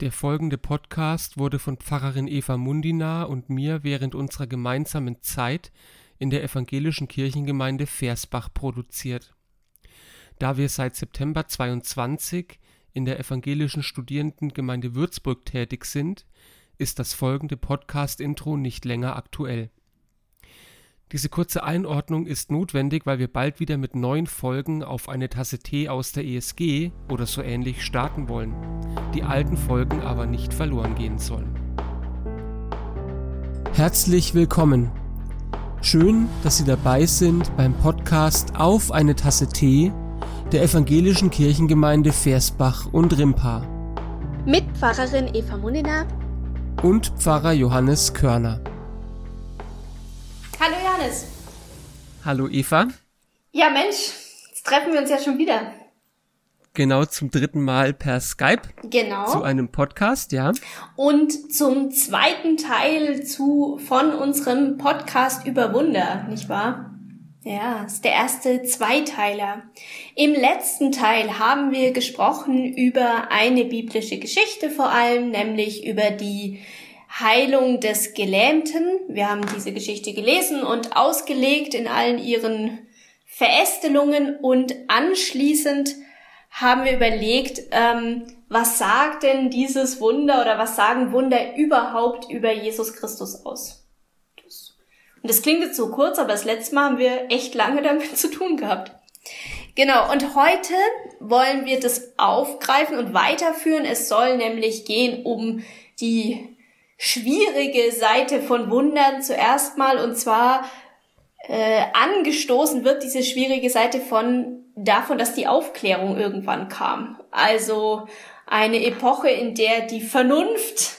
Der folgende Podcast wurde von Pfarrerin Eva Mundina und mir während unserer gemeinsamen Zeit in der evangelischen Kirchengemeinde Versbach produziert. Da wir seit September 22 in der evangelischen Studierendengemeinde Würzburg tätig sind, ist das folgende Podcast-Intro nicht länger aktuell. Diese kurze Einordnung ist notwendig, weil wir bald wieder mit neuen Folgen auf eine Tasse Tee aus der ESG oder so ähnlich starten wollen, die alten Folgen aber nicht verloren gehen sollen. Herzlich willkommen. Schön, dass Sie dabei sind beim Podcast Auf eine Tasse Tee der evangelischen Kirchengemeinde Versbach und Rimpa. Mit Pfarrerin Eva Munina und Pfarrer Johannes Körner. Hallo Johannes. Hallo Eva. Ja Mensch, jetzt treffen wir uns ja schon wieder. Genau zum dritten Mal per Skype. Genau. Zu einem Podcast, ja. Und zum zweiten Teil zu von unserem Podcast über Wunder, nicht wahr? Ja, ist der erste Zweiteiler. Im letzten Teil haben wir gesprochen über eine biblische Geschichte vor allem, nämlich über die Heilung des Gelähmten. Wir haben diese Geschichte gelesen und ausgelegt in allen ihren Verästelungen und anschließend haben wir überlegt, ähm, was sagt denn dieses Wunder oder was sagen Wunder überhaupt über Jesus Christus aus? Und das klingt jetzt so kurz, aber das letzte Mal haben wir echt lange damit zu tun gehabt. Genau, und heute wollen wir das aufgreifen und weiterführen. Es soll nämlich gehen um die schwierige Seite von Wundern zuerst mal und zwar äh, angestoßen wird diese schwierige Seite von davon, dass die Aufklärung irgendwann kam. Also eine Epoche, in der die Vernunft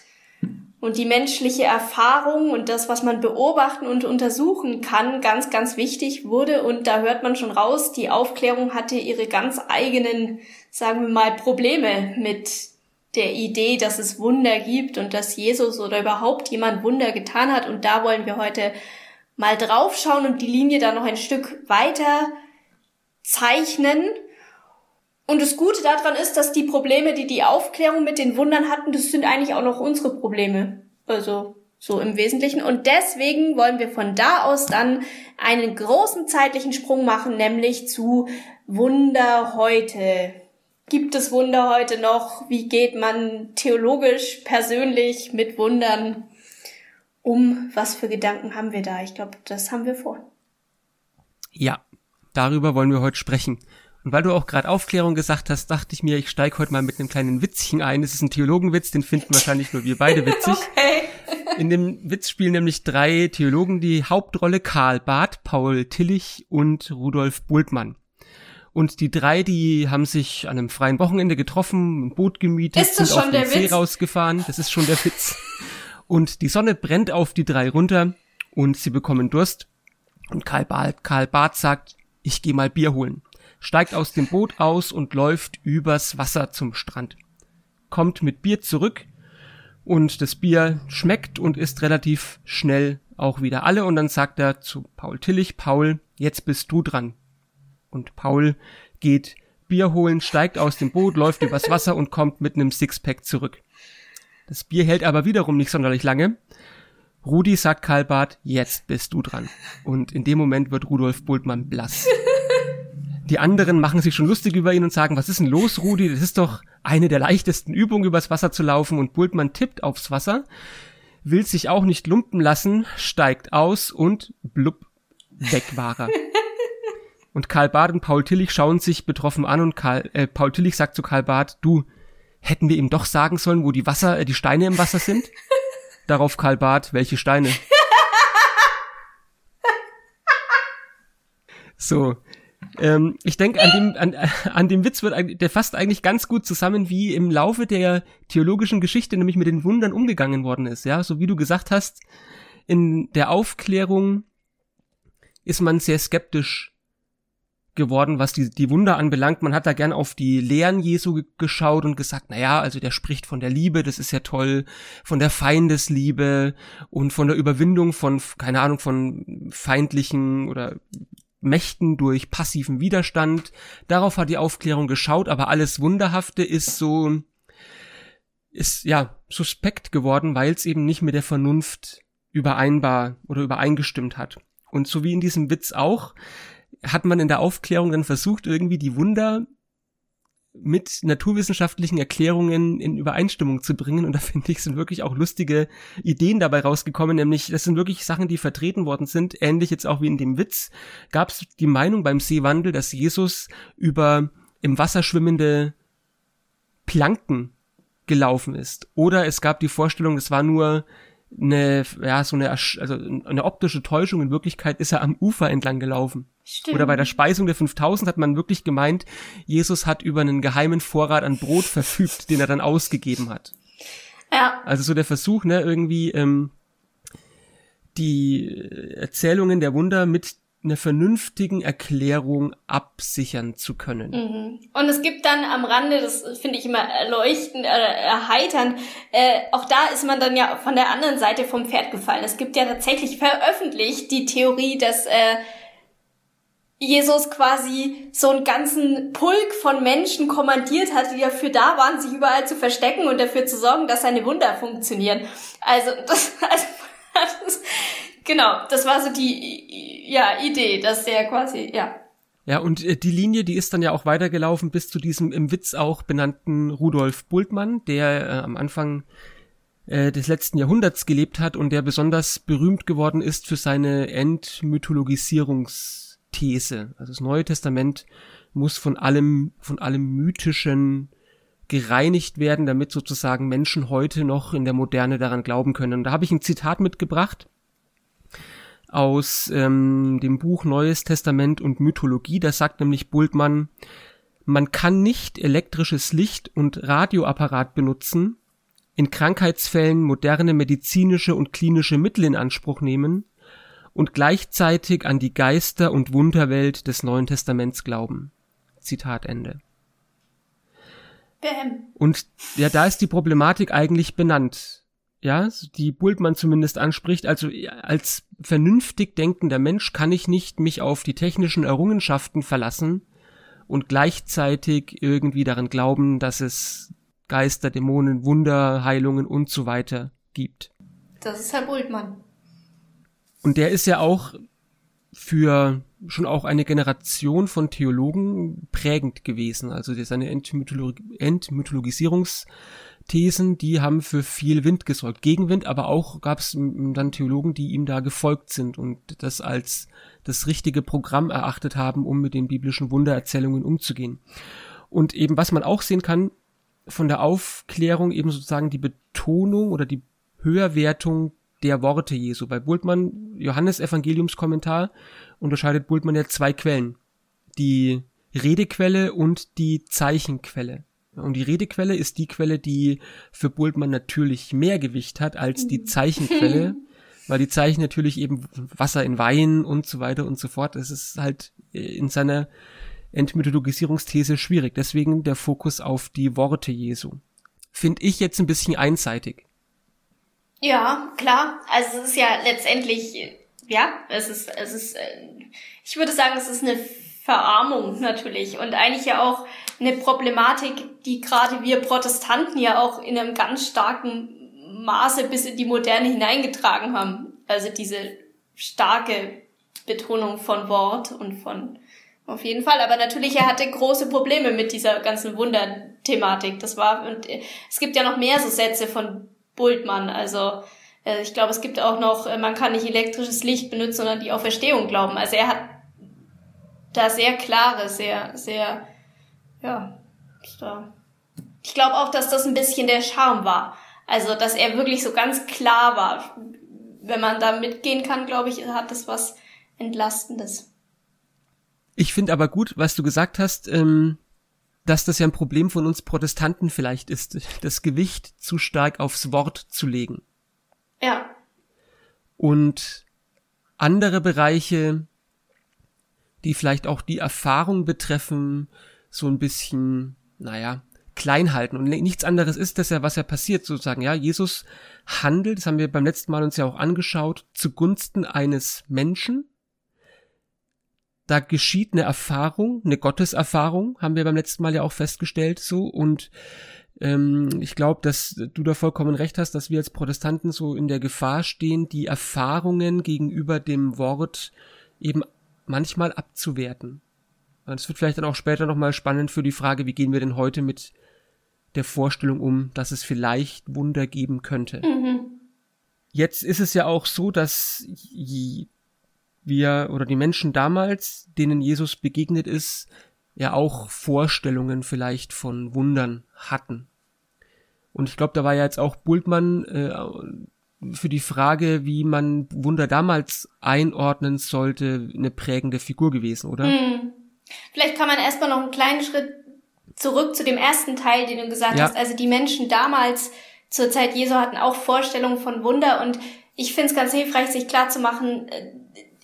und die menschliche Erfahrung und das, was man beobachten und untersuchen kann, ganz, ganz wichtig wurde. Und da hört man schon raus, die Aufklärung hatte ihre ganz eigenen, sagen wir mal, Probleme mit der Idee, dass es Wunder gibt und dass Jesus oder überhaupt jemand Wunder getan hat. Und da wollen wir heute mal draufschauen und die Linie dann noch ein Stück weiter zeichnen. Und das Gute daran ist, dass die Probleme, die die Aufklärung mit den Wundern hatten, das sind eigentlich auch noch unsere Probleme. Also so im Wesentlichen. Und deswegen wollen wir von da aus dann einen großen zeitlichen Sprung machen, nämlich zu Wunder heute. Gibt es Wunder heute noch? Wie geht man theologisch, persönlich mit Wundern um? Was für Gedanken haben wir da? Ich glaube, das haben wir vor. Ja, darüber wollen wir heute sprechen. Und weil du auch gerade Aufklärung gesagt hast, dachte ich mir, ich steige heute mal mit einem kleinen Witzchen ein. Es ist ein Theologenwitz, den finden wahrscheinlich nur wir beide witzig. okay. In dem Witz spielen nämlich drei Theologen die Hauptrolle Karl Barth, Paul Tillich und Rudolf Bultmann. Und die drei, die haben sich an einem freien Wochenende getroffen, ein Boot gemietet, ist das sind schon auf der den See Witz? rausgefahren. Das ist schon der Witz. Und die Sonne brennt auf die drei runter und sie bekommen Durst. Und Karl Barth, Karl Barth sagt, ich gehe mal Bier holen. Steigt aus dem Boot aus und läuft übers Wasser zum Strand. Kommt mit Bier zurück und das Bier schmeckt und ist relativ schnell auch wieder alle und dann sagt er zu Paul Tillich, Paul, jetzt bist du dran. Und Paul geht Bier holen, steigt aus dem Boot, läuft übers Wasser und kommt mit einem Sixpack zurück. Das Bier hält aber wiederum nicht sonderlich lange. Rudi sagt Karl Barth, jetzt bist du dran. Und in dem Moment wird Rudolf Bultmann blass. Die anderen machen sich schon lustig über ihn und sagen, was ist denn los, Rudi? Das ist doch eine der leichtesten Übungen, übers Wasser zu laufen. Und Bultmann tippt aufs Wasser, will sich auch nicht lumpen lassen, steigt aus und blub, weg war er. Und Karl Barth und Paul Tillich schauen sich betroffen an und Karl, äh, Paul Tillich sagt zu Karl Barth, du, hätten wir ihm doch sagen sollen, wo die Wasser, äh, die Steine im Wasser sind? Darauf Karl Barth, welche Steine? So, ähm, ich denke, an dem, an, an dem Witz wird eigentlich- der fasst eigentlich ganz gut zusammen, wie im Laufe der theologischen Geschichte nämlich mit den Wundern umgegangen worden ist. Ja, so wie du gesagt hast, in der Aufklärung ist man sehr skeptisch geworden, was die, die Wunder anbelangt. Man hat da gern auf die Lehren Jesu ge- geschaut und gesagt, na ja, also der spricht von der Liebe, das ist ja toll, von der Feindesliebe und von der Überwindung von, keine Ahnung, von feindlichen oder Mächten durch passiven Widerstand. Darauf hat die Aufklärung geschaut, aber alles Wunderhafte ist so, ist ja suspekt geworden, weil es eben nicht mit der Vernunft übereinbar oder übereingestimmt hat. Und so wie in diesem Witz auch, hat man in der Aufklärung dann versucht, irgendwie die Wunder mit naturwissenschaftlichen Erklärungen in Übereinstimmung zu bringen. Und da finde ich, sind wirklich auch lustige Ideen dabei rausgekommen. Nämlich, das sind wirklich Sachen, die vertreten worden sind. Ähnlich jetzt auch wie in dem Witz gab es die Meinung beim Seewandel, dass Jesus über im Wasser schwimmende Planken gelaufen ist. Oder es gab die Vorstellung, es war nur eine, ja, so eine, also eine optische Täuschung. In Wirklichkeit ist er am Ufer entlang gelaufen. Stimmt. Oder bei der Speisung der 5000 hat man wirklich gemeint, Jesus hat über einen geheimen Vorrat an Brot verfügt, den er dann ausgegeben hat. Ja. Also so der Versuch, ne, irgendwie ähm, die Erzählungen der Wunder mit einer vernünftigen Erklärung absichern zu können. Mhm. Und es gibt dann am Rande, das finde ich immer erleuchtend, äh, erheiternd, äh, auch da ist man dann ja von der anderen Seite vom Pferd gefallen. Es gibt ja tatsächlich veröffentlicht die Theorie, dass äh, Jesus quasi so einen ganzen Pulk von Menschen kommandiert hat, die dafür da waren, sich überall zu verstecken und dafür zu sorgen, dass seine Wunder funktionieren. Also, das, also, das genau, das war so die ja, Idee, dass der quasi, ja. Ja, und äh, die Linie, die ist dann ja auch weitergelaufen bis zu diesem im Witz auch benannten Rudolf Bultmann, der äh, am Anfang äh, des letzten Jahrhunderts gelebt hat und der besonders berühmt geworden ist für seine Entmythologisierungsthese. Also das Neue Testament muss von allem, von allem Mythischen gereinigt werden, damit sozusagen Menschen heute noch in der Moderne daran glauben können. Und da habe ich ein Zitat mitgebracht aus ähm, dem Buch Neues Testament und Mythologie. Da sagt nämlich Bultmann, man kann nicht elektrisches Licht und Radioapparat benutzen, in Krankheitsfällen moderne medizinische und klinische Mittel in Anspruch nehmen und gleichzeitig an die Geister- und Wunderwelt des Neuen Testaments glauben. Zitat Ende. Bam. Und ja, da ist die Problematik eigentlich benannt ja, die Bultmann zumindest anspricht, also als vernünftig denkender Mensch kann ich nicht mich auf die technischen Errungenschaften verlassen und gleichzeitig irgendwie daran glauben, dass es Geister, Dämonen, Wunder, Heilungen und so weiter gibt. Das ist Herr Bultmann. Und der ist ja auch für schon auch eine Generation von Theologen prägend gewesen. Also seine Entmythologi Entmythologisierungs Thesen, die haben für viel Wind gesorgt. Gegenwind, aber auch gab es dann Theologen, die ihm da gefolgt sind und das als das richtige Programm erachtet haben, um mit den biblischen Wundererzählungen umzugehen. Und eben, was man auch sehen kann, von der Aufklärung eben sozusagen die Betonung oder die Höherwertung der Worte Jesu. Bei Bultmann, Johannes Evangeliumskommentar, unterscheidet Bultmann ja zwei Quellen. Die Redequelle und die Zeichenquelle. Und die Redequelle ist die Quelle, die für Bultmann natürlich mehr Gewicht hat als die Zeichenquelle, weil die Zeichen natürlich eben Wasser in Wein und so weiter und so fort. Das ist halt in seiner Entmythologisierungsthese schwierig. Deswegen der Fokus auf die Worte Jesu. Finde ich jetzt ein bisschen einseitig. Ja, klar. Also es ist ja letztendlich, ja, es ist, es ist, äh, ich würde sagen, es ist eine Verarmung natürlich und eigentlich ja auch eine Problematik, die gerade wir Protestanten ja auch in einem ganz starken Maße bis in die Moderne hineingetragen haben. Also diese starke Betonung von Wort und von auf jeden Fall. Aber natürlich, er hatte große Probleme mit dieser ganzen Wunderthematik. Das war, und es gibt ja noch mehr so Sätze von Bultmann. Also, äh, ich glaube, es gibt auch noch, äh, man kann nicht elektrisches Licht benutzen, sondern die Auferstehung glauben. Also er hat da sehr klare, sehr, sehr, ja, da. Ich glaube auch, dass das ein bisschen der Charme war. Also, dass er wirklich so ganz klar war. Wenn man da mitgehen kann, glaube ich, hat das was Entlastendes. Ich finde aber gut, was du gesagt hast, ähm, dass das ja ein Problem von uns Protestanten vielleicht ist, das Gewicht zu stark aufs Wort zu legen. Ja. Und andere Bereiche die vielleicht auch die Erfahrung betreffen, so ein bisschen, naja, klein halten. Und nichts anderes ist das ja, was ja passiert, sozusagen. Ja, Jesus handelt, das haben wir beim letzten Mal uns ja auch angeschaut, zugunsten eines Menschen. Da geschieht eine Erfahrung, eine Gotteserfahrung, haben wir beim letzten Mal ja auch festgestellt, so. Und ähm, ich glaube, dass du da vollkommen recht hast, dass wir als Protestanten so in der Gefahr stehen, die Erfahrungen gegenüber dem Wort eben manchmal abzuwerten. Es wird vielleicht dann auch später nochmal spannend für die Frage, wie gehen wir denn heute mit der Vorstellung um, dass es vielleicht Wunder geben könnte. Mhm. Jetzt ist es ja auch so, dass wir oder die Menschen damals, denen Jesus begegnet ist, ja auch Vorstellungen vielleicht von Wundern hatten. Und ich glaube, da war ja jetzt auch Bultmann äh, für die Frage, wie man Wunder damals einordnen sollte, eine prägende Figur gewesen, oder? Hm. Vielleicht kann man erstmal noch einen kleinen Schritt zurück zu dem ersten Teil, den du gesagt ja. hast. Also die Menschen damals zur Zeit Jesu hatten auch Vorstellungen von Wunder und ich finde es ganz hilfreich, sich klar zu machen, äh,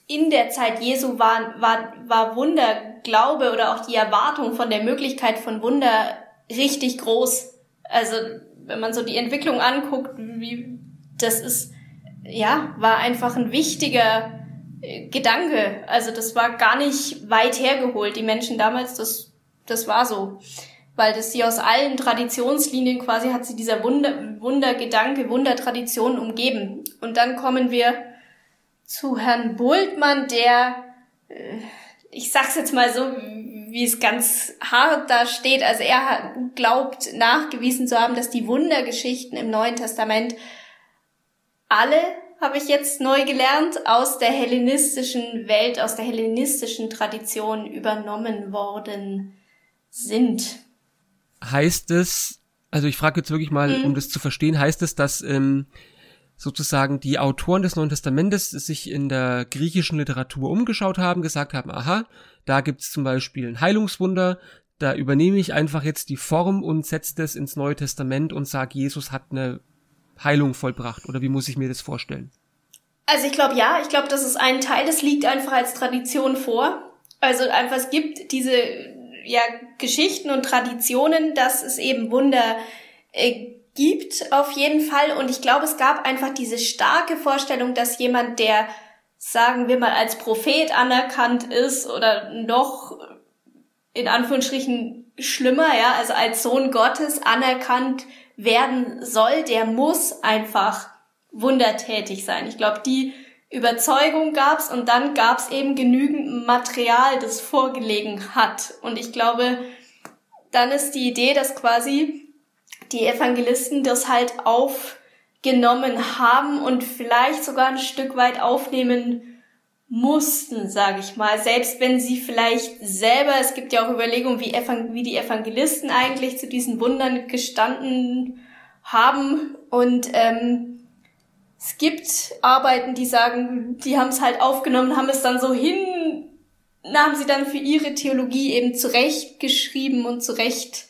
in der Zeit Jesu war, war, war Wunder, Glaube oder auch die Erwartung von der Möglichkeit von Wunder richtig groß. Also wenn man so die Entwicklung anguckt, wie das ist, ja, war einfach ein wichtiger äh, Gedanke. Also das war gar nicht weit hergeholt. Die Menschen damals, das, das war so. Weil das sie aus allen Traditionslinien quasi hat sie dieser Wunder, Wundergedanke, Wundertradition umgeben. Und dann kommen wir zu Herrn Bultmann, der, äh, ich sag's jetzt mal so, wie es ganz hart da steht. Also er glaubt nachgewiesen zu haben, dass die Wundergeschichten im Neuen Testament alle, habe ich jetzt neu gelernt, aus der hellenistischen Welt, aus der hellenistischen Tradition übernommen worden sind. Heißt es, also ich frage jetzt wirklich mal, mhm. um das zu verstehen, heißt es, dass ähm, sozusagen die Autoren des Neuen Testamentes sich in der griechischen Literatur umgeschaut haben, gesagt haben, aha, da gibt's zum Beispiel ein Heilungswunder, da übernehme ich einfach jetzt die Form und setze das ins Neue Testament und sage, Jesus hat eine Heilung vollbracht. Oder wie muss ich mir das vorstellen? Also ich glaube ja, ich glaube, das ist ein Teil, das liegt einfach als Tradition vor. Also einfach, es gibt diese ja, Geschichten und Traditionen, dass es eben Wunder äh, gibt auf jeden Fall. Und ich glaube, es gab einfach diese starke Vorstellung, dass jemand, der, sagen wir mal, als Prophet anerkannt ist oder noch in Anführungsstrichen schlimmer, ja, also als Sohn Gottes anerkannt werden soll, der muss einfach wundertätig sein. Ich glaube, die Überzeugung gab's und dann gab's eben genügend Material, das vorgelegen hat. Und ich glaube, dann ist die Idee, dass quasi die Evangelisten das halt aufgenommen haben und vielleicht sogar ein Stück weit aufnehmen mussten, sage ich mal. Selbst wenn sie vielleicht selber, es gibt ja auch Überlegungen, wie, wie die Evangelisten eigentlich zu diesen Wundern gestanden haben. Und ähm, es gibt Arbeiten, die sagen, die haben es halt aufgenommen, haben es dann so hin, haben sie dann für ihre Theologie eben zurechtgeschrieben und zurecht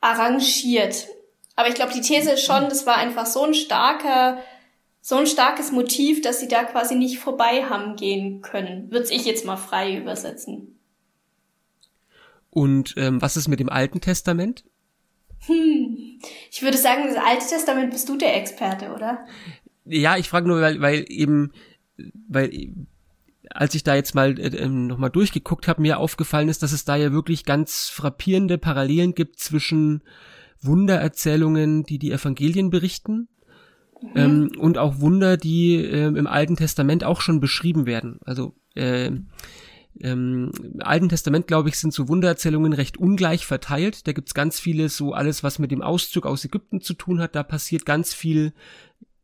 arrangiert. Aber ich glaube, die These ist schon, das war einfach so ein starker, so ein starkes Motiv, dass sie da quasi nicht vorbei haben gehen können. Würde ich jetzt mal frei übersetzen. Und ähm, was ist mit dem Alten Testament? Hm. Ich würde sagen, das Alte Testament bist du der Experte, oder? Ja, ich frage nur, weil, weil eben, weil als ich da jetzt mal äh, ähm, nochmal durchgeguckt habe, mir aufgefallen ist, dass es da ja wirklich ganz frappierende Parallelen gibt zwischen Wundererzählungen, die die Evangelien berichten, mhm. ähm, und auch Wunder, die äh, im Alten Testament auch schon beschrieben werden. Also äh, ähm, im Alten Testament, glaube ich, sind so Wundererzählungen recht ungleich verteilt. Da gibt's ganz viele, so alles, was mit dem Auszug aus Ägypten zu tun hat. Da passiert ganz viel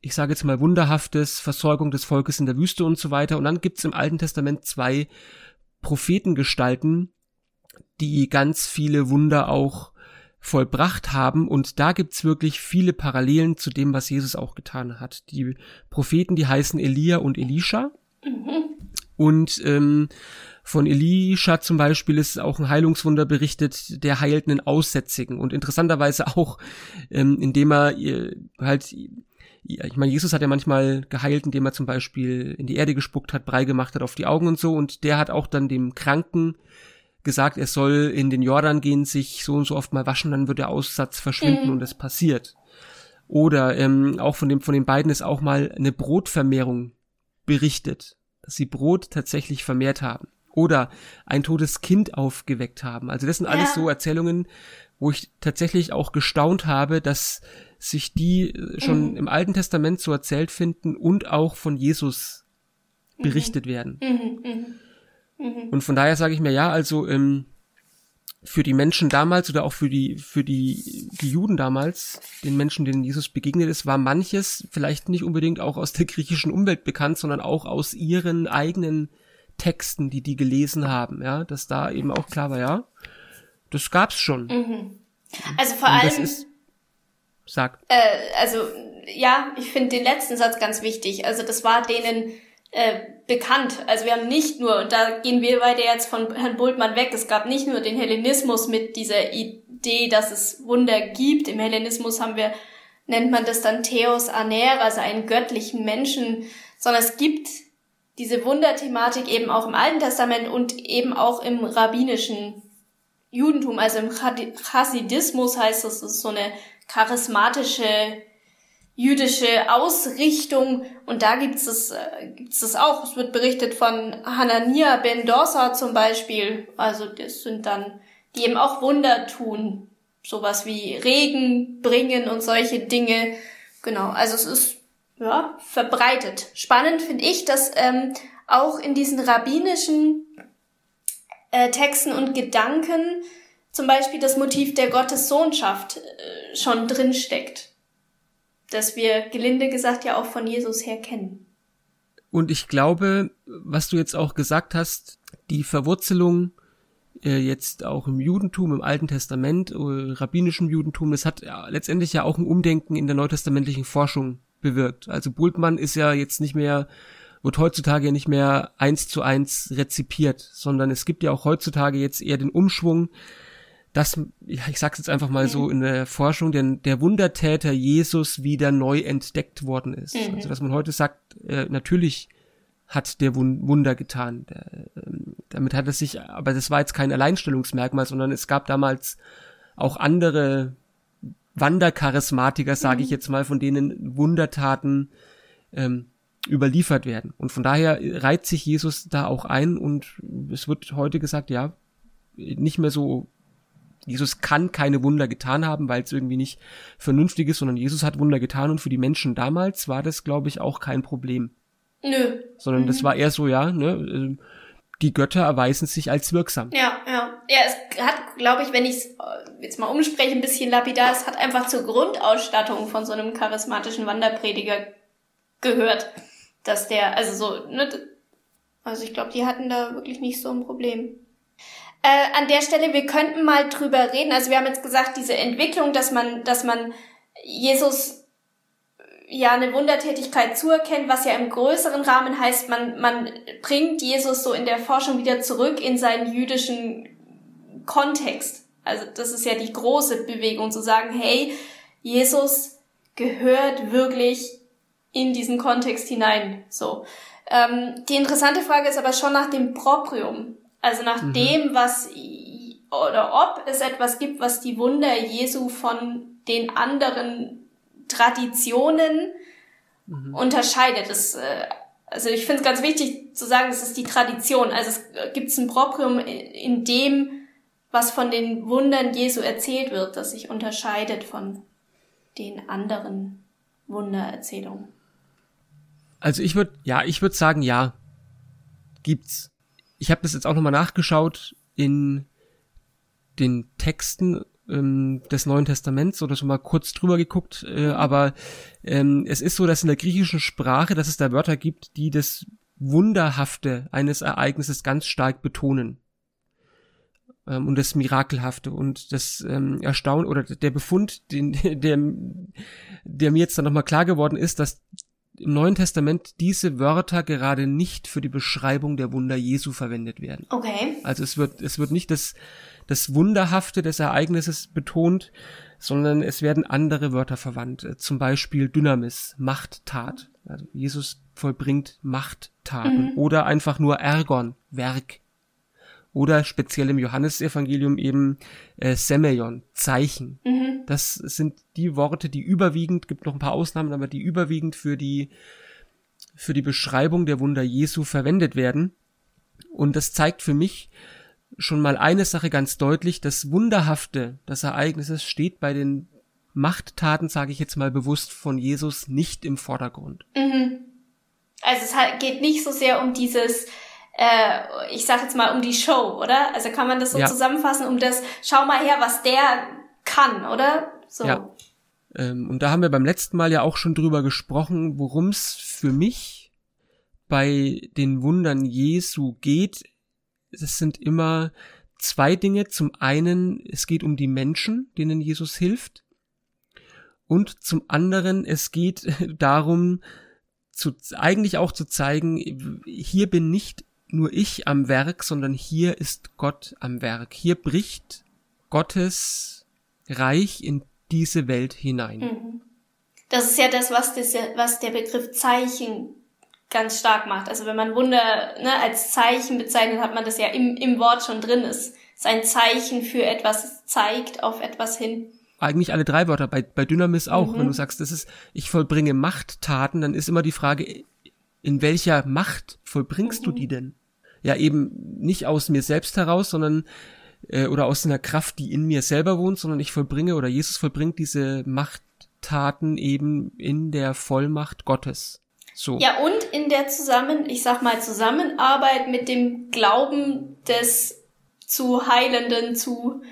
ich sage jetzt mal, wunderhaftes Versorgung des Volkes in der Wüste und so weiter. Und dann gibt's im Alten Testament zwei Prophetengestalten, die ganz viele Wunder auch vollbracht haben. Und da gibt's wirklich viele Parallelen zu dem, was Jesus auch getan hat. Die Propheten, die heißen Elia und Elisha. Mhm. Und ähm, von Elisha zum Beispiel ist auch ein Heilungswunder berichtet, der heilt einen Aussätzigen. Und interessanterweise auch, ähm, indem er äh, halt ich meine, Jesus hat ja manchmal geheilt, indem er zum Beispiel in die Erde gespuckt hat, Brei gemacht hat auf die Augen und so. Und der hat auch dann dem Kranken gesagt, er soll in den Jordan gehen, sich so und so oft mal waschen, dann wird der Aussatz verschwinden mhm. und es passiert. Oder ähm, auch von dem von den beiden ist auch mal eine Brotvermehrung berichtet, dass sie Brot tatsächlich vermehrt haben. Oder ein totes Kind aufgeweckt haben. Also das sind alles so Erzählungen, wo ich tatsächlich auch gestaunt habe, dass sich die äh, schon mhm. im Alten Testament so erzählt finden und auch von Jesus mhm. berichtet mhm. werden. Mhm. Und von daher sage ich mir, ja, also ähm, für die Menschen damals oder auch für die, für die, die Juden damals, den Menschen, denen Jesus begegnet ist, war manches vielleicht nicht unbedingt auch aus der griechischen Umwelt bekannt, sondern auch aus ihren eigenen Texten, die die gelesen haben, ja, dass da eben auch klar war, ja, das gab's schon. Mhm. Also vor allem. Ist, sag. Äh, also, ja, ich finde den letzten Satz ganz wichtig. Also, das war denen, äh, bekannt. Also wir haben nicht nur, und da gehen wir weiter jetzt von Herrn Bultmann weg, es gab nicht nur den Hellenismus mit dieser Idee, dass es Wunder gibt. Im Hellenismus haben wir, nennt man das dann Theos Aner, also einen göttlichen Menschen, sondern es gibt diese Wunderthematik eben auch im Alten Testament und eben auch im rabbinischen Judentum, also im Chassidismus heißt das, das ist so eine charismatische jüdische Ausrichtung und da gibt's es, äh, gibt's es auch. Es wird berichtet von Hanania ben Dorsa zum Beispiel. Also das sind dann, die eben auch Wunder tun. Sowas wie Regen bringen und solche Dinge. Genau, also es ist ja verbreitet. Spannend finde ich, dass ähm, auch in diesen rabbinischen äh, Texten und Gedanken zum Beispiel das Motiv der Gottessohnschaft äh, schon drinsteckt dass wir gelinde gesagt ja auch von Jesus her kennen. Und ich glaube, was du jetzt auch gesagt hast, die Verwurzelung äh, jetzt auch im Judentum, im Alten Testament, äh, rabbinischem Judentum, das hat ja letztendlich ja auch ein Umdenken in der neutestamentlichen Forschung bewirkt. Also Bultmann ist ja jetzt nicht mehr, wird heutzutage ja nicht mehr eins zu eins rezipiert, sondern es gibt ja auch heutzutage jetzt eher den Umschwung, dass, ja, ich sag's jetzt einfach mal mhm. so in der Forschung, denn der Wundertäter Jesus wieder neu entdeckt worden ist. Mhm. Also dass man heute sagt, äh, natürlich hat der Wunder getan. Der, äh, damit hat es sich, aber das war jetzt kein Alleinstellungsmerkmal, sondern es gab damals auch andere Wandercharismatiker, sage mhm. ich jetzt mal, von denen Wundertaten ähm, überliefert werden. Und von daher reiht sich Jesus da auch ein und es wird heute gesagt, ja, nicht mehr so Jesus kann keine Wunder getan haben, weil es irgendwie nicht vernünftig ist, sondern Jesus hat Wunder getan und für die Menschen damals war das, glaube ich, auch kein Problem. Nö. Sondern mhm. das war eher so, ja, ne, ähm, die Götter erweisen sich als wirksam. Ja, ja. Ja, es hat, glaube ich, wenn ich es äh, jetzt mal umspreche, ein bisschen lapidar, es hat einfach zur Grundausstattung von so einem charismatischen Wanderprediger gehört, dass der, also so, ne, also ich glaube, die hatten da wirklich nicht so ein Problem. Äh, an der Stelle, wir könnten mal drüber reden. Also wir haben jetzt gesagt, diese Entwicklung, dass man, dass man Jesus ja eine Wundertätigkeit zuerkennt, was ja im größeren Rahmen heißt, man, man bringt Jesus so in der Forschung wieder zurück in seinen jüdischen Kontext. Also das ist ja die große Bewegung, zu sagen, hey, Jesus gehört wirklich in diesen Kontext hinein. So. Ähm, die interessante Frage ist aber schon nach dem Proprium. Also nach mhm. dem, was oder ob es etwas gibt, was die Wunder Jesu von den anderen Traditionen mhm. unterscheidet. Das, äh, also ich finde es ganz wichtig zu sagen, es ist die Tradition. Also es gibt ein Proprium in dem, was von den Wundern Jesu erzählt wird, das sich unterscheidet von den anderen Wundererzählungen. Also ich würde, ja, ich würde sagen, ja, gibt's ich habe das jetzt auch nochmal nachgeschaut in den Texten ähm, des Neuen Testaments oder schon mal kurz drüber geguckt, äh, aber ähm, es ist so, dass in der griechischen Sprache, dass es da Wörter gibt, die das Wunderhafte eines Ereignisses ganz stark betonen. Ähm, und das Mirakelhafte und das ähm, Erstaunen oder der Befund, den, der, der mir jetzt dann nochmal klar geworden ist, dass im Neuen Testament diese Wörter gerade nicht für die Beschreibung der Wunder Jesu verwendet werden. Okay. Also es wird, es wird nicht das, das Wunderhafte des Ereignisses betont, sondern es werden andere Wörter verwandt. Zum Beispiel Dynamis, Machttat. Also Jesus vollbringt Machttaten. Mhm. Oder einfach nur Ergon, Werk oder speziell im Johannesevangelium eben äh, Semeion, Zeichen. Mhm. Das sind die Worte, die überwiegend, gibt noch ein paar Ausnahmen, aber die überwiegend für die für die Beschreibung der Wunder Jesu verwendet werden. Und das zeigt für mich schon mal eine Sache ganz deutlich, das Wunderhafte des Ereignisses steht bei den Machttaten, sage ich jetzt mal bewusst, von Jesus nicht im Vordergrund. Mhm. Also es geht nicht so sehr um dieses, äh, ich sag jetzt mal um die Show, oder? Also kann man das so ja. zusammenfassen, um das, schau mal her, was der kann, oder? So. Ja. Ähm, und da haben wir beim letzten Mal ja auch schon drüber gesprochen, worum es für mich bei den Wundern Jesu geht. Es sind immer zwei Dinge. Zum einen, es geht um die Menschen, denen Jesus hilft. Und zum anderen, es geht darum, zu, eigentlich auch zu zeigen, hier bin nicht nur ich am Werk, sondern hier ist Gott am Werk. Hier bricht Gottes Reich in diese Welt hinein. Mhm. Das ist ja das, was, das, was der Begriff Zeichen ganz stark macht. Also wenn man Wunder ne, als Zeichen bezeichnet, hat man das ja im, im Wort schon drin. Es ist ein Zeichen für etwas, es zeigt auf etwas hin eigentlich alle drei Wörter, bei, bei Dynamis auch. Mhm. Wenn du sagst, das ist, ich vollbringe Machttaten, dann ist immer die Frage, in welcher Macht vollbringst mhm. du die denn? Ja, eben nicht aus mir selbst heraus, sondern äh, oder aus einer Kraft, die in mir selber wohnt, sondern ich vollbringe oder Jesus vollbringt diese Machttaten eben in der Vollmacht Gottes. So. Ja, und in der Zusammen, ich sag mal, Zusammenarbeit mit dem Glauben des zu Heilenden, zu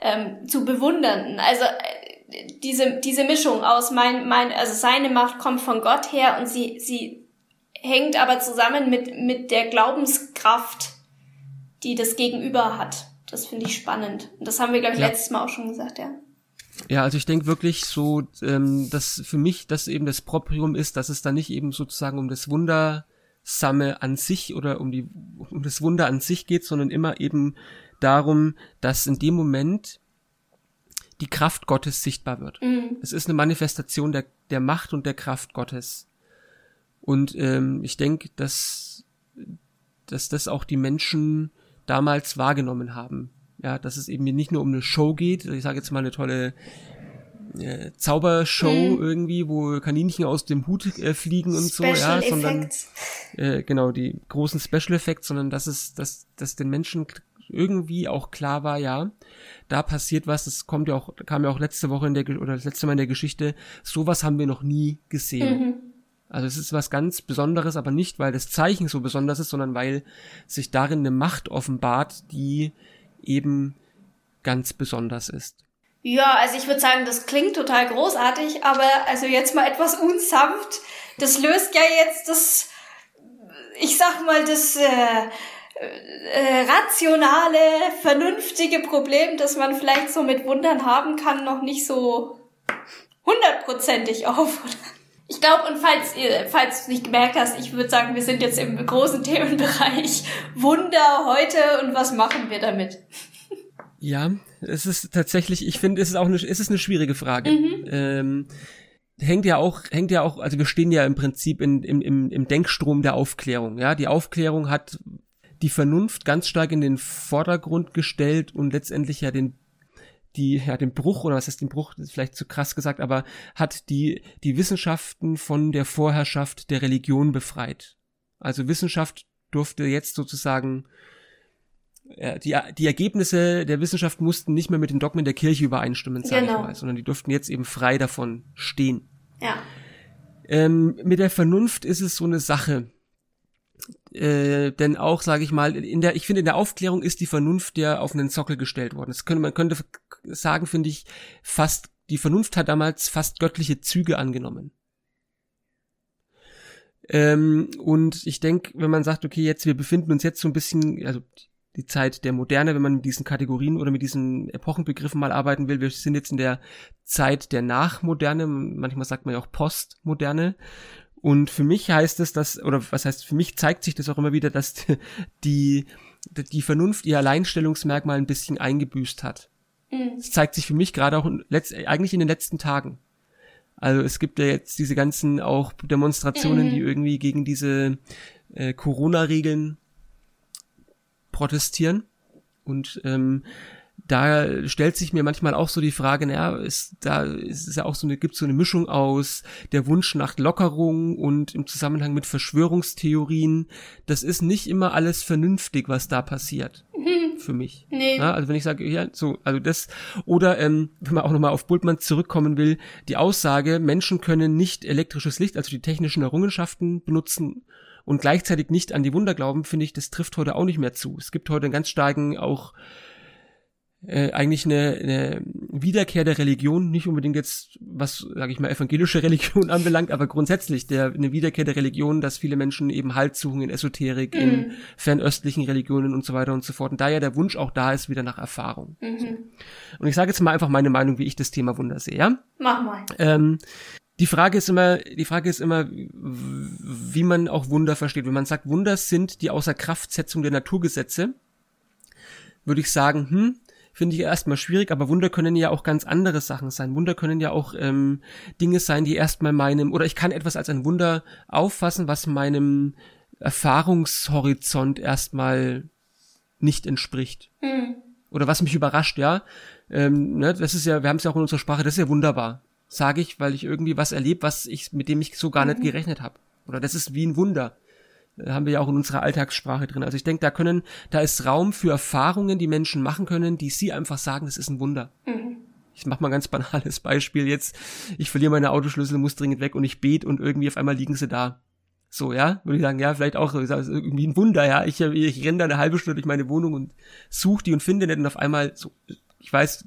ähm, zu bewundernden. Also äh, diese, diese Mischung aus mein, mein, also seine Macht kommt von Gott her und sie, sie hängt aber zusammen mit, mit der Glaubenskraft, die das Gegenüber hat. Das finde ich spannend. Und das haben wir, glaube ich, ja. letztes Mal auch schon gesagt, ja. Ja, also ich denke wirklich so, ähm, dass für mich das eben das Proprium ist, dass es da nicht eben sozusagen um das Wundersame an sich oder um die um das Wunder an sich geht, sondern immer eben darum, dass in dem Moment die Kraft Gottes sichtbar wird. Mhm. Es ist eine Manifestation der, der Macht und der Kraft Gottes. Und ähm, ich denke, dass, dass das auch die Menschen damals wahrgenommen haben. Ja, dass es eben nicht nur um eine Show geht, ich sage jetzt mal eine tolle äh, Zaubershow mhm. irgendwie, wo Kaninchen aus dem Hut äh, fliegen und Special so, ja, sondern äh, genau die großen Special Effects, sondern dass es, dass, dass den Menschen irgendwie auch klar war, ja, da passiert was, das kommt ja auch, kam ja auch letzte Woche in der, oder das letzte Mal in der Geschichte, sowas haben wir noch nie gesehen. Mhm. Also es ist was ganz Besonderes, aber nicht, weil das Zeichen so besonders ist, sondern weil sich darin eine Macht offenbart, die eben ganz besonders ist. Ja, also ich würde sagen, das klingt total großartig, aber also jetzt mal etwas unsanft. Das löst ja jetzt das, ich sag mal, das äh, äh, rationale, vernünftige Problem, das man vielleicht so mit Wundern haben kann, noch nicht so hundertprozentig auf. Ich glaube, und falls ihr, falls du nicht gemerkt hast, ich würde sagen, wir sind jetzt im großen Themenbereich Wunder heute und was machen wir damit? Ja, es ist tatsächlich, ich finde, es ist auch eine, es ist eine schwierige Frage. Mhm. Ähm, hängt ja auch, hängt ja auch, also wir stehen ja im Prinzip in, im, im, im Denkstrom der Aufklärung. Ja, die Aufklärung hat die Vernunft ganz stark in den Vordergrund gestellt und letztendlich ja den die ja den Bruch oder was heißt den Bruch das ist vielleicht zu krass gesagt, aber hat die die Wissenschaften von der Vorherrschaft der Religion befreit. Also Wissenschaft durfte jetzt sozusagen die, die Ergebnisse der Wissenschaft mussten nicht mehr mit den Dogmen der Kirche übereinstimmen, sage genau. ich mal, sondern die durften jetzt eben frei davon stehen. Ja. Ähm, mit der Vernunft ist es so eine Sache äh, denn auch, sage ich mal, in der, ich finde, in der Aufklärung ist die Vernunft ja auf einen Sockel gestellt worden. Das könnte man könnte sagen, finde ich, fast die Vernunft hat damals fast göttliche Züge angenommen. Ähm, und ich denke, wenn man sagt, okay, jetzt wir befinden uns jetzt so ein bisschen, also die Zeit der Moderne, wenn man mit diesen Kategorien oder mit diesen Epochenbegriffen mal arbeiten will, wir sind jetzt in der Zeit der Nachmoderne, manchmal sagt man ja auch Postmoderne. Und für mich heißt es, dass, oder was heißt, für mich zeigt sich das auch immer wieder, dass die, die Vernunft ihr Alleinstellungsmerkmal ein bisschen eingebüßt hat. Mhm. Das zeigt sich für mich gerade auch letzt, eigentlich in den letzten Tagen. Also es gibt ja jetzt diese ganzen auch Demonstrationen, mhm. die irgendwie gegen diese äh, Corona-Regeln protestieren. Und ähm, da stellt sich mir manchmal auch so die Frage, naja, ist, da ist es ja auch so eine, gibt so eine Mischung aus der Wunsch nach Lockerung und im Zusammenhang mit Verschwörungstheorien. Das ist nicht immer alles vernünftig, was da passiert. Für mich. Nee. Ja, also wenn ich sage, ja, so, also das, oder ähm, wenn man auch nochmal auf Bultmann zurückkommen will, die Aussage, Menschen können nicht elektrisches Licht, also die technischen Errungenschaften benutzen und gleichzeitig nicht an die Wunder glauben, finde ich, das trifft heute auch nicht mehr zu. Es gibt heute einen ganz starken auch äh, eigentlich eine, eine Wiederkehr der Religion, nicht unbedingt jetzt, was, sage ich mal, evangelische Religion anbelangt, aber grundsätzlich der, eine Wiederkehr der Religion, dass viele Menschen eben Halt suchen in Esoterik, mhm. in fernöstlichen Religionen und so weiter und so fort. Und da ja der Wunsch auch da ist, wieder nach Erfahrung. Mhm. So. Und ich sage jetzt mal einfach meine Meinung, wie ich das Thema Wunder sehe, ja? Mach mal. Ähm, die Frage ist immer, die Frage ist immer, wie man auch Wunder versteht. Wenn man sagt, Wunder sind die Außerkraftsetzung der Naturgesetze, würde ich sagen, hm, finde ich erstmal schwierig, aber Wunder können ja auch ganz andere Sachen sein. Wunder können ja auch ähm, Dinge sein, die erstmal meinem, oder ich kann etwas als ein Wunder auffassen, was meinem Erfahrungshorizont erstmal nicht entspricht. Mhm. Oder was mich überrascht, ja. Ähm, ne, das ist ja, wir haben es ja auch in unserer Sprache, das ist ja wunderbar. Sage ich, weil ich irgendwie was erlebe, was ich, mit dem ich so gar mhm. nicht gerechnet habe. Oder das ist wie ein Wunder haben wir ja auch in unserer Alltagssprache drin. Also ich denke, da können, da ist Raum für Erfahrungen, die Menschen machen können, die sie einfach sagen, das ist ein Wunder. Mhm. Ich mache mal ein ganz banales Beispiel jetzt. Ich verliere meine Autoschlüssel, muss dringend weg und ich bete und irgendwie auf einmal liegen sie da. So, ja, würde ich sagen, ja, vielleicht auch irgendwie ein Wunder, ja. Ich, ich renne da eine halbe Stunde durch meine Wohnung und suche die und finde nicht und auf einmal so, ich weiß,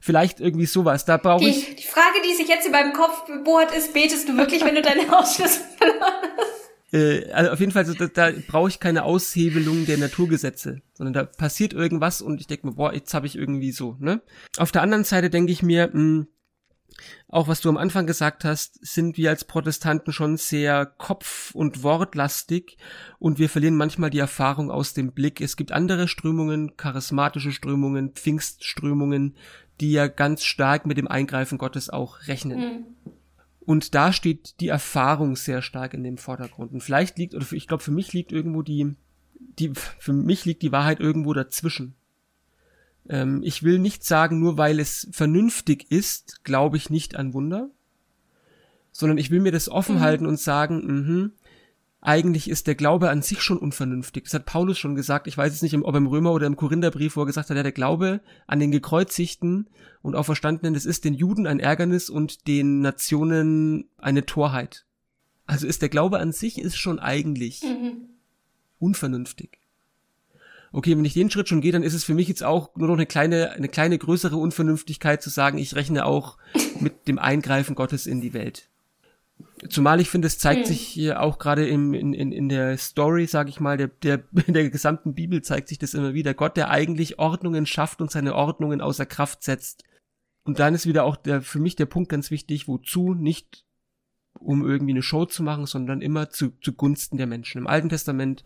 vielleicht irgendwie sowas. Da brauche ich. Die Frage, die sich jetzt in meinem Kopf bohrt, ist, betest du wirklich, wenn du deine Ausschlüsse verloren hast? Äh, also auf jeden Fall, so, da, da brauche ich keine Aushebelung der Naturgesetze, sondern da passiert irgendwas und ich denke mir, boah, jetzt habe ich irgendwie so, ne? Auf der anderen Seite denke ich mir, mh, hm, auch was du am Anfang gesagt hast, sind wir als Protestanten schon sehr kopf- und wortlastig und wir verlieren manchmal die Erfahrung aus dem Blick. Es gibt andere Strömungen, charismatische Strömungen, Pfingstströmungen, die ja ganz stark mit dem Eingreifen Gottes auch rechnen. Mhm. Und da steht die Erfahrung sehr stark in dem Vordergrund. Und vielleicht liegt, oder ich glaube, für mich liegt irgendwo die, die, für mich liegt die Wahrheit irgendwo dazwischen. Ähm, ich will nicht sagen, nur weil es vernünftig ist, glaube ich nicht an Wunder, sondern ich will mir das offen mhm. halten und sagen, mh, eigentlich ist der Glaube an sich schon unvernünftig. Das hat Paulus schon gesagt. Ich weiß jetzt nicht, ob im Römer oder im Korintherbrief, wo er gesagt hat, ja, der Glaube an den Gekreuzigten und Auferstandenen, das ist den Juden ein Ärgernis und den Nationen eine Torheit. Also ist der Glaube an sich ist schon eigentlich mhm. unvernünftig. Okay, wenn ich den Schritt schon gehe, dann ist es für mich jetzt auch nur noch eine kleine, eine kleine größere Unvernünftigkeit zu sagen, ich rechne auch mit dem Eingreifen Gottes in die Welt. Zumal ich finde, es zeigt mhm. sich hier auch gerade in, in, in der Story, sag ich mal, der, der, in der gesamten Bibel zeigt sich das immer wieder. Gott, der eigentlich Ordnungen schafft und seine Ordnungen außer Kraft setzt. Und dann ist wieder auch der, für mich der Punkt ganz wichtig, wozu nicht um irgendwie eine Show zu machen, sondern immer zu, zugunsten der Menschen. Im Alten Testament,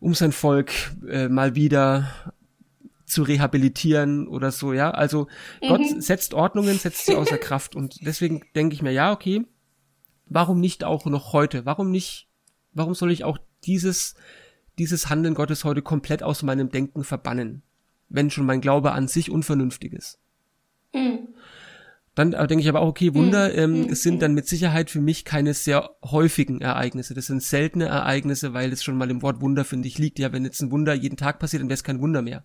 um sein Volk äh, mal wieder zu rehabilitieren oder so, ja. Also mhm. Gott setzt Ordnungen, setzt sie außer Kraft. Und deswegen denke ich mir, ja, okay, warum nicht auch noch heute? Warum nicht, warum soll ich auch dieses, dieses Handeln Gottes heute komplett aus meinem Denken verbannen? Wenn schon mein Glaube an sich unvernünftig ist. Mhm. Dann äh, denke ich aber auch, okay, Wunder mhm. ähm, mhm. sind dann mit Sicherheit für mich keine sehr häufigen Ereignisse. Das sind seltene Ereignisse, weil es schon mal im Wort Wunder, finde ich, liegt. Ja, wenn jetzt ein Wunder jeden Tag passiert, dann wäre es kein Wunder mehr.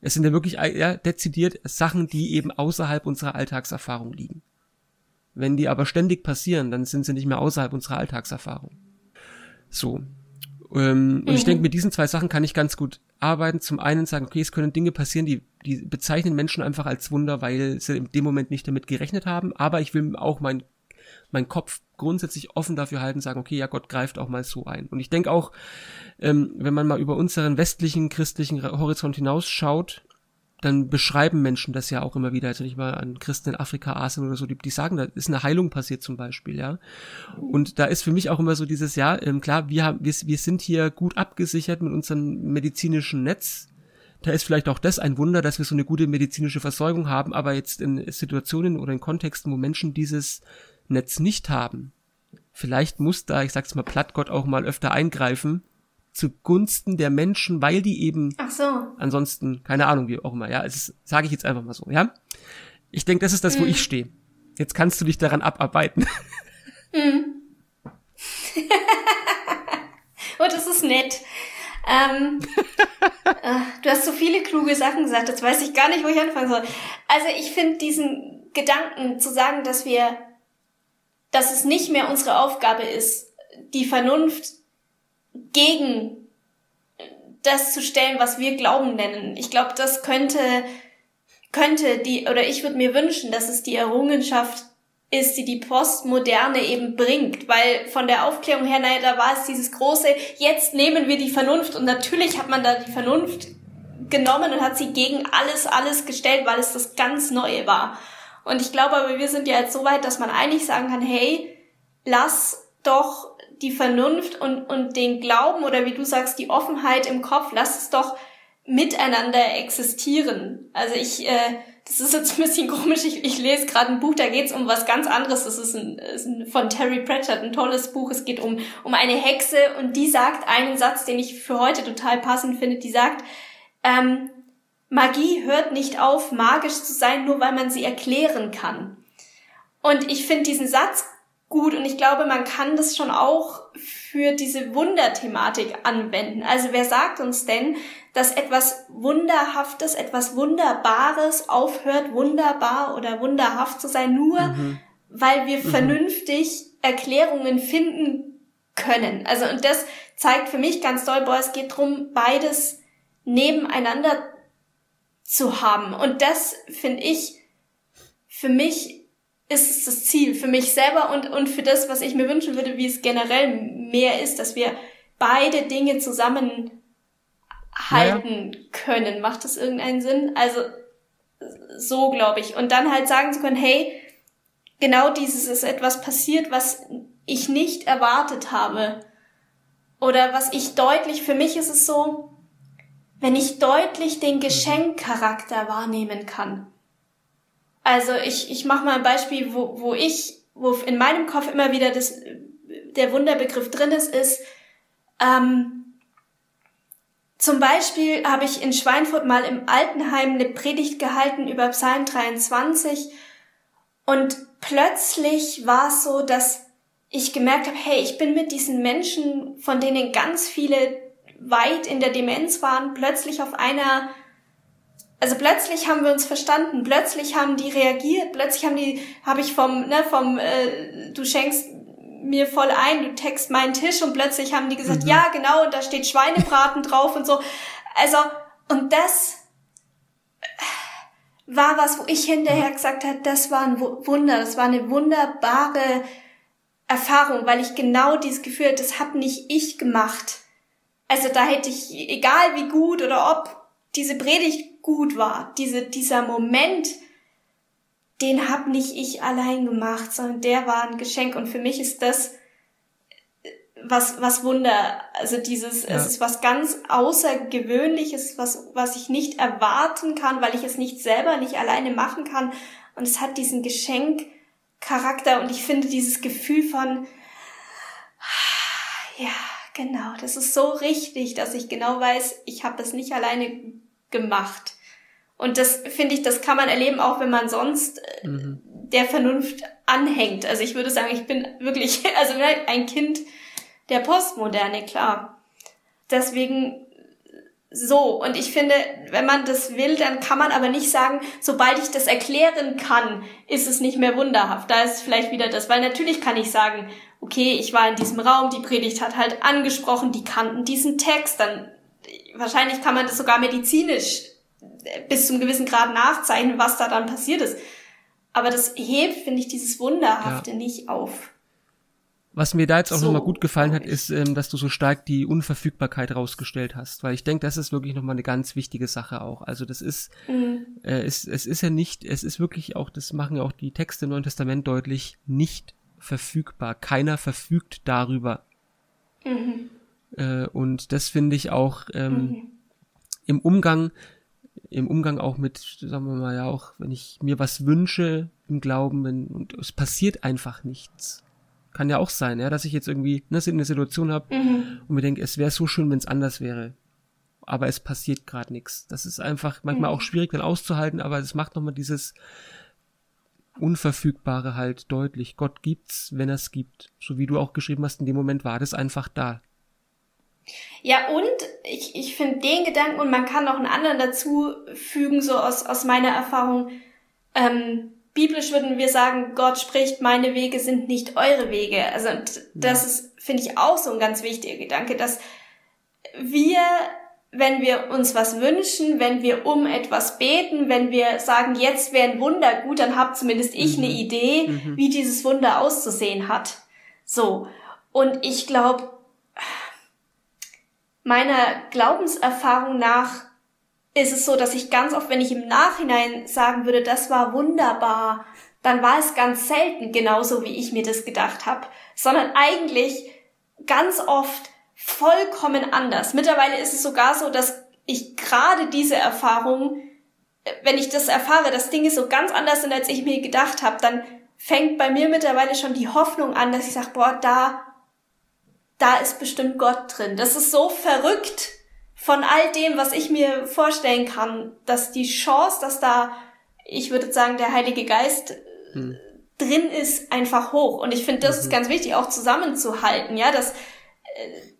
Es sind ja wirklich ja, dezidiert Sachen, die eben außerhalb unserer Alltagserfahrung liegen. Wenn die aber ständig passieren, dann sind sie nicht mehr außerhalb unserer Alltagserfahrung. So. Ähm, mhm. Und ich mhm. denke, mit diesen zwei Sachen kann ich ganz gut arbeiten. Zum einen sagen, okay, es können Dinge passieren, die, die bezeichnen Menschen einfach als Wunder, weil sie in dem Moment nicht damit gerechnet haben. Aber ich will auch mein, mein Kopf grundsätzlich offen dafür halten, sagen, okay, ja, Gott greift auch mal so ein. Und ich denke auch, ähm, wenn man mal über unseren westlichen christlichen Horizont hinausschaut, dann beschreiben Menschen das ja auch immer wieder, also nicht mal an Christen in Afrika, Asien oder so, die, die sagen, da ist eine Heilung passiert zum Beispiel, ja. Und da ist für mich auch immer so dieses, ja, ähm, klar, wir haben, wir, wir sind hier gut abgesichert mit unserem medizinischen Netz. Da ist vielleicht auch das ein Wunder, dass wir so eine gute medizinische Versorgung haben, aber jetzt in Situationen oder in Kontexten, wo Menschen dieses Netz nicht haben, vielleicht muss da, ich sag's mal platt, Gott auch mal öfter eingreifen, zugunsten der Menschen, weil die eben Ach so. ansonsten, keine Ahnung, wie auch immer, ja, es sage ich jetzt einfach mal so, ja. Ich denke, das ist das, wo Mhm. ich stehe. Jetzt kannst du dich daran abarbeiten. Mhm. oh, das ist nett. Ähm, äh, du hast so viele kluge Sachen gesagt, jetzt weiß ich gar nicht, wo ich anfangen soll. Also ich finde diesen Gedanken zu sagen, dass wir, dass es nicht mehr unsere Aufgabe ist, die Vernunft gegen das zu stellen, was wir Glauben nennen. Ich glaube, das könnte, könnte die, oder ich würde mir wünschen, dass es die Errungenschaft ist, die die Postmoderne eben bringt, weil von der Aufklärung her, naja, da war es dieses große, jetzt nehmen wir die Vernunft und natürlich hat man da die Vernunft genommen und hat sie gegen alles, alles gestellt, weil es das ganz Neue war. Und ich glaube aber, wir sind ja jetzt so weit, dass man eigentlich sagen kann, hey, lass doch die Vernunft und, und den Glauben oder wie du sagst, die Offenheit im Kopf, lass es doch miteinander existieren. Also ich, äh, das ist jetzt ein bisschen komisch, ich, ich lese gerade ein Buch, da geht's um was ganz anderes. Das ist, ein, ist ein, von Terry Pratchett, ein tolles Buch. Es geht um, um eine Hexe und die sagt einen Satz, den ich für heute total passend finde. Die sagt, ähm, Magie hört nicht auf, magisch zu sein, nur weil man sie erklären kann. Und ich finde diesen Satz gut und ich glaube, man kann das schon auch für diese Wunderthematik anwenden. Also wer sagt uns denn, dass etwas Wunderhaftes, etwas Wunderbares aufhört, wunderbar oder wunderhaft zu sein, nur Mhm. weil wir vernünftig Erklärungen finden können. Also und das zeigt für mich ganz doll, boah, es geht drum, beides nebeneinander zu haben. Und das finde ich, für mich ist es das Ziel, für mich selber und, und für das, was ich mir wünschen würde, wie es generell mehr ist, dass wir beide Dinge zusammenhalten können. Macht das irgendeinen Sinn? Also so glaube ich. Und dann halt sagen zu können, hey, genau dieses ist etwas passiert, was ich nicht erwartet habe. Oder was ich deutlich, für mich ist es so, wenn ich deutlich den Geschenkcharakter wahrnehmen kann. Also ich, ich mache mal ein Beispiel, wo, wo ich, wo in meinem Kopf immer wieder das, der Wunderbegriff drin ist, ist, ähm, zum Beispiel habe ich in Schweinfurt mal im Altenheim eine Predigt gehalten über Psalm 23 und plötzlich war es so, dass ich gemerkt habe, hey, ich bin mit diesen Menschen, von denen ganz viele weit in der Demenz waren, plötzlich auf einer, also plötzlich haben wir uns verstanden, plötzlich haben die reagiert, plötzlich haben die, habe ich vom, ne, vom, äh, du schenkst mir voll ein, du text meinen Tisch und plötzlich haben die gesagt, Mhm. ja genau, und da steht Schweinebraten drauf und so. Also, und das war was, wo ich hinterher gesagt habe, das war ein Wu- Wunder, das war eine wunderbare Erfahrung, weil ich genau dieses Gefühl, hatte, das hab nicht ich gemacht. Also da hätte ich, egal wie gut oder ob diese Predigt gut war, diese, dieser Moment, den hab nicht ich allein gemacht, sondern der war ein Geschenk. Und für mich ist das was, was Wunder, also dieses, Ja. es ist was ganz Außergewöhnliches, was, was ich nicht erwarten kann, weil ich es nicht selber, nicht alleine machen kann. Und es hat diesen Geschenkcharakter und ich finde dieses Gefühl von, ja, genau, das ist so richtig, dass ich genau weiß, ich habe das nicht alleine gemacht. Und das finde ich, das kann man erleben, auch wenn man sonst äh, Mhm. der Vernunft anhängt. Also ich würde sagen, ich bin wirklich, also ein Kind der Postmoderne, klar. Deswegen so. Und ich finde, wenn man das will, dann kann man aber nicht sagen, sobald ich das erklären kann, ist es nicht mehr wunderhaft. Da ist vielleicht wieder das. Weil natürlich kann ich sagen, okay, ich war in diesem Raum, die Predigt hat halt angesprochen, die kannten diesen Text, dann wahrscheinlich kann man das sogar medizinisch äh, bis zum gewissen Grad nachzeichnen, was da dann passiert ist. Aber das hebt, finde ich, dieses Wunderhafte nicht auf. Was mir da jetzt auch So, nochmal gut gefallen hat, ist, ähm, dass du so stark die Unverfügbarkeit rausgestellt hast, weil ich denke, das ist wirklich nochmal eine ganz wichtige Sache auch. Also das ist, Mhm. äh, es, es ist ja nicht, es ist wirklich auch, das machen ja auch die Texte im Neuen Testament deutlich, nicht verfügbar. Keiner verfügt darüber. Mhm. Äh, und das finde ich auch ähm, Mhm. im Umgang, im Umgang auch mit, sagen wir mal ja auch, wenn ich mir was wünsche im Glauben, wenn, und es passiert einfach nichts. Kann ja auch sein, ja, dass ich jetzt irgendwie ne, eine Situation habe Mhm. und mir denke, es wäre so schön, wenn es anders wäre. Aber es passiert gerade nichts. Das ist einfach manchmal Mhm. auch schwierig dann auszuhalten, aber es macht nochmal dieses Unverfügbare halt deutlich. Gott gibt's, wenn er es gibt. So wie du auch geschrieben hast, in dem Moment war das einfach da. Ja, und ich, ich finde den Gedanken, und man kann noch einen anderen dazu fügen, so aus, aus meiner Erfahrung, ähm, biblisch würden wir sagen, Gott spricht, meine Wege sind nicht eure Wege. Also das ist, finde ich, auch so ein ganz wichtiger Gedanke, dass wir, wenn wir uns was wünschen, wenn wir um etwas beten, wenn wir sagen, jetzt wäre ein Wunder gut, dann hab zumindest ich eine Idee, wie dieses Wunder auszusehen hat. So. Und ich glaube, meiner Glaubenserfahrung nach ist es so, dass ich ganz oft, wenn ich im Nachhinein sagen würde, das war wunderbar, dann war es ganz selten genauso, wie ich mir das gedacht habe, sondern eigentlich ganz oft vollkommen anders. Mittlerweile ist es sogar so, dass ich gerade diese Erfahrung, wenn ich das erfahre, dass Dinge so ganz anders sind, als ich mir gedacht habe, dann fängt bei mir mittlerweile schon die Hoffnung an, dass ich sage, boah, da, da ist bestimmt Gott drin. Das ist so verrückt von all dem, was ich mir vorstellen kann, dass die Chance, dass da, ich würde sagen, der Heilige Geist äh, drin ist, einfach hoch. Und ich finde, das ist ganz wichtig, auch zusammenzuhalten, ja, dass äh,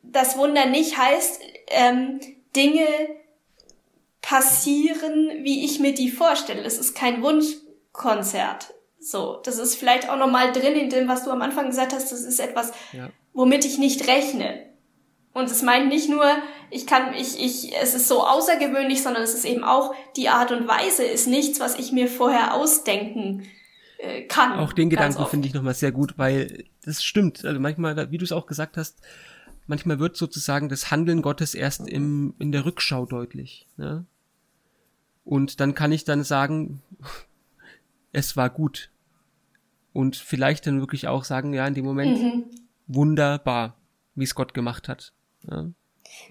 das Wunder nicht heißt, ähm, Dinge passieren, wie ich mir die vorstelle. Das ist kein Wunschkonzert. So, das ist vielleicht auch nochmal drin in dem, was du am Anfang gesagt hast, das ist etwas, Ja. Womit ich nicht rechne. Und es meint nicht nur, ich kann, ich, ich, es ist so außergewöhnlich, sondern es ist eben auch, die Art und Weise ist nichts, was ich mir vorher ausdenken äh, kann. Auch den Gedanken finde ich nochmal sehr gut, weil das stimmt. Also manchmal, wie du es auch gesagt hast, manchmal wird sozusagen das Handeln Gottes erst im, in der Rückschau deutlich. Ne? Und dann kann ich dann sagen, es war gut. Und vielleicht dann wirklich auch sagen, ja, in dem Moment Mhm. Wunderbar, wie es Gott gemacht hat. Ja?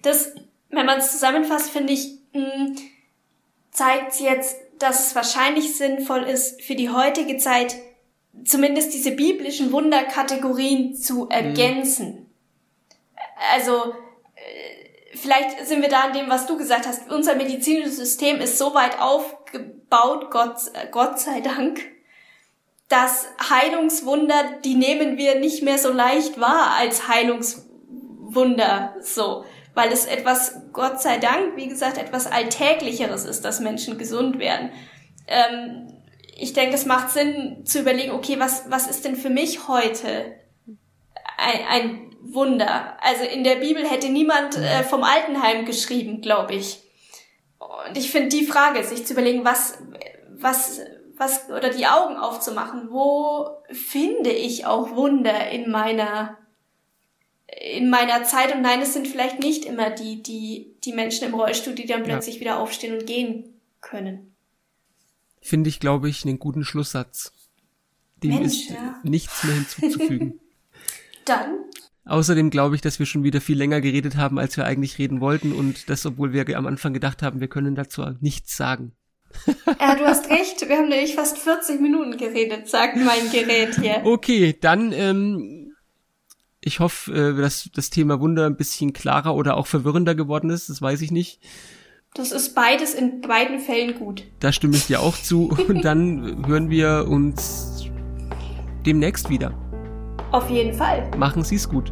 Das, wenn man es zusammenfasst, finde ich, mh, zeigt jetzt, dass es wahrscheinlich sinnvoll ist, für die heutige Zeit zumindest diese biblischen Wunderkategorien zu ergänzen. Also, äh, vielleicht sind wir da an dem, was du gesagt hast. Unser medizinisches System ist so weit aufgebaut, Gott, äh, Gott sei Dank, dass Heilungswunder, die nehmen wir nicht mehr so leicht wahr als Heilungswunder, so. Weil es etwas, Gott sei Dank, wie gesagt, etwas Alltäglicheres ist, dass Menschen gesund werden. Ähm, ich denke, es macht Sinn zu überlegen, okay, was, was ist denn für mich heute ein, ein Wunder? Also in der Bibel hätte niemand äh, vom Altenheim geschrieben, glaube ich. Und ich finde die Frage, sich zu überlegen, was, was, was, oder die Augen aufzumachen, wo finde ich auch Wunder in meiner, in meiner Zeit? Und nein, es sind vielleicht nicht immer die, die, die Menschen im Rollstuhl, die dann Ja. plötzlich wieder aufstehen und gehen können. Finde ich, glaube ich, einen guten Schlusssatz. Dem Mensch, ist ja. nichts mehr hinzuzufügen. Dann Außerdem glaube ich, dass wir schon wieder viel länger geredet haben, als wir eigentlich reden wollten und das, obwohl wir am Anfang gedacht haben, wir können dazu nichts sagen. Ja, du hast recht. Wir haben nämlich fast 40 Minuten geredet, sagt mein Gerät hier. Okay, dann ähm, ich hoffe, äh, dass das Thema Wunder ein bisschen klarer oder auch verwirrender geworden ist. Das weiß ich nicht. Das ist beides in beiden Fällen gut. Da stimme ich dir auch zu und dann hören wir uns demnächst wieder. Auf jeden Fall. Machen Sie es gut.